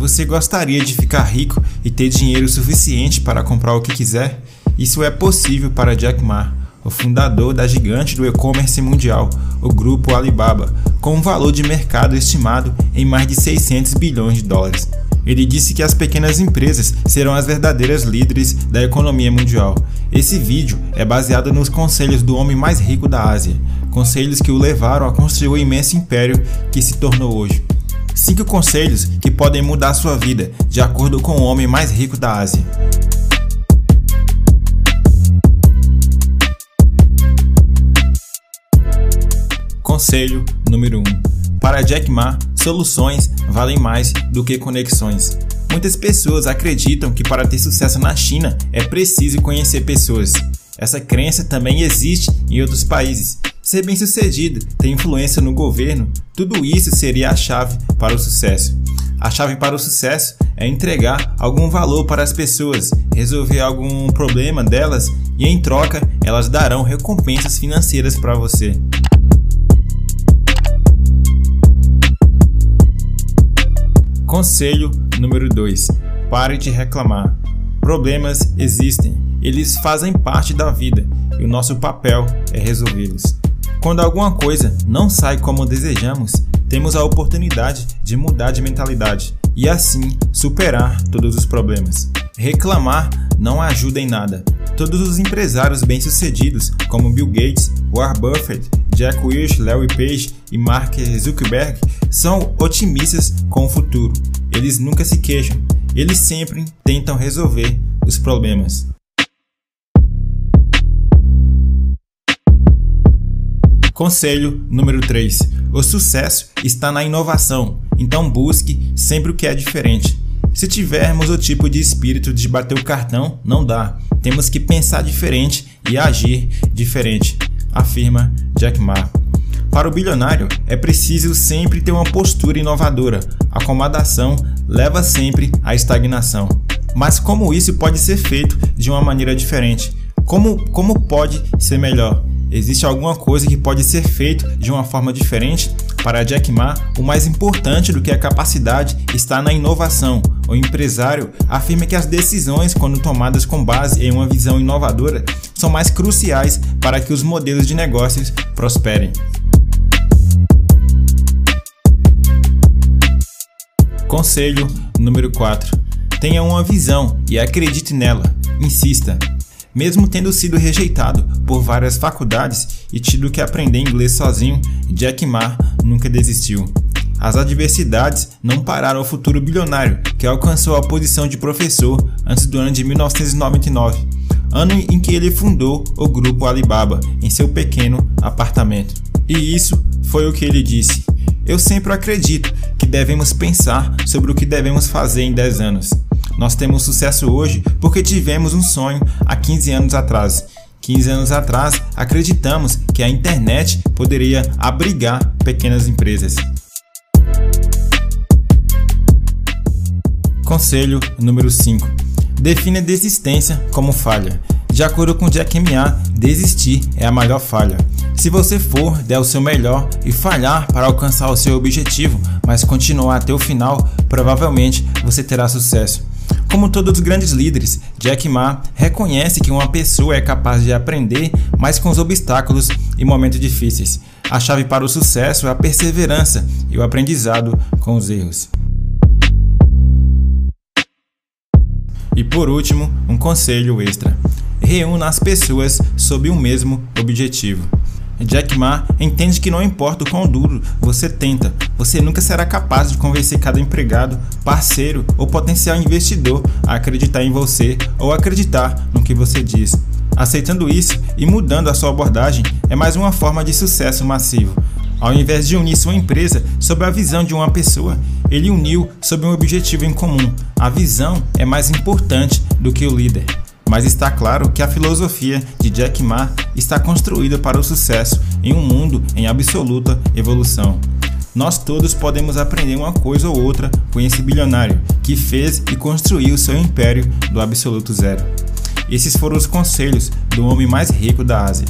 Você gostaria de ficar rico e ter dinheiro suficiente para comprar o que quiser? Isso é possível para Jack Ma, o fundador da gigante do e-commerce mundial, o grupo Alibaba, com um valor de mercado estimado em mais de 600 bilhões de dólares. Ele disse que as pequenas empresas serão as verdadeiras líderes da economia mundial. Esse vídeo é baseado nos conselhos do homem mais rico da Ásia, conselhos que o levaram a construir o imenso império que se tornou hoje. 5 conselhos que podem mudar sua vida, de acordo com o homem mais rico da Ásia. Conselho número 1. Para Jack Ma, soluções valem mais do que conexões. Muitas pessoas acreditam que para ter sucesso na China é preciso conhecer pessoas. Essa crença também existe em outros países, ser bem-sucedido, ter influência no governo, tudo isso seria a chave para o sucesso. A chave para o sucesso é entregar algum valor para as pessoas, resolver algum problema delas e em troca elas darão recompensas financeiras para você. Conselho número 2: Pare de reclamar. Problemas existem, eles fazem parte da vida e o nosso papel é resolvê-los. Quando alguma coisa não sai como desejamos, temos a oportunidade de mudar de mentalidade e assim superar todos os problemas. Reclamar não ajuda em nada. Todos os empresários bem-sucedidos, como Bill Gates, Warren Buffett, Jack Welch, Larry Page e Mark Zuckerberg, são otimistas com o futuro. Eles nunca se queixam, eles sempre tentam resolver os problemas. Conselho número 3: O sucesso está na inovação, então busque sempre o que é diferente. Se tivermos o tipo de espírito de bater o cartão, não dá. Temos que pensar diferente e agir diferente, afirma Jack Ma. Para o bilionário, é preciso sempre ter uma postura inovadora. A acomodação leva sempre à estagnação. Mas como isso pode ser feito de uma maneira diferente? Como, como pode ser melhor? Existe alguma coisa que pode ser feito de uma forma diferente? Para Jack Ma, o mais importante do que a capacidade está na inovação. O empresário afirma que as decisões, quando tomadas com base em uma visão inovadora, são mais cruciais para que os modelos de negócios prosperem. Conselho número 4: Tenha uma visão e acredite nela. Insista. Mesmo tendo sido rejeitado por várias faculdades e tido que aprender inglês sozinho, Jack Ma nunca desistiu. As adversidades não pararam o futuro bilionário, que alcançou a posição de professor antes do ano de 1999, ano em que ele fundou o grupo Alibaba em seu pequeno apartamento. E isso foi o que ele disse: Eu sempre acredito que devemos pensar sobre o que devemos fazer em 10 anos. Nós temos sucesso hoje porque tivemos um sonho há 15 anos atrás. 15 anos atrás, acreditamos que a internet poderia abrigar pequenas empresas. Conselho número 5: Defina desistência como falha. De acordo com Jack Ma, desistir é a maior falha. Se você for, der o seu melhor e falhar para alcançar o seu objetivo, mas continuar até o final, provavelmente você terá sucesso. Como todos os grandes líderes, Jack Ma reconhece que uma pessoa é capaz de aprender mais com os obstáculos e momentos difíceis. A chave para o sucesso é a perseverança e o aprendizado com os erros. E por último, um conselho extra: reúna as pessoas sob o mesmo objetivo. Jack Ma entende que não importa o quão duro você tenta, você nunca será capaz de convencer cada empregado, parceiro ou potencial investidor a acreditar em você ou acreditar no que você diz. Aceitando isso e mudando a sua abordagem é mais uma forma de sucesso massivo. Ao invés de unir sua empresa sob a visão de uma pessoa, ele uniu sob um objetivo em comum. A visão é mais importante do que o líder mas está claro que a filosofia de Jack Ma está construída para o sucesso em um mundo em absoluta evolução. Nós todos podemos aprender uma coisa ou outra com esse bilionário que fez e construiu seu império do absoluto zero. Esses foram os conselhos do homem mais rico da Ásia.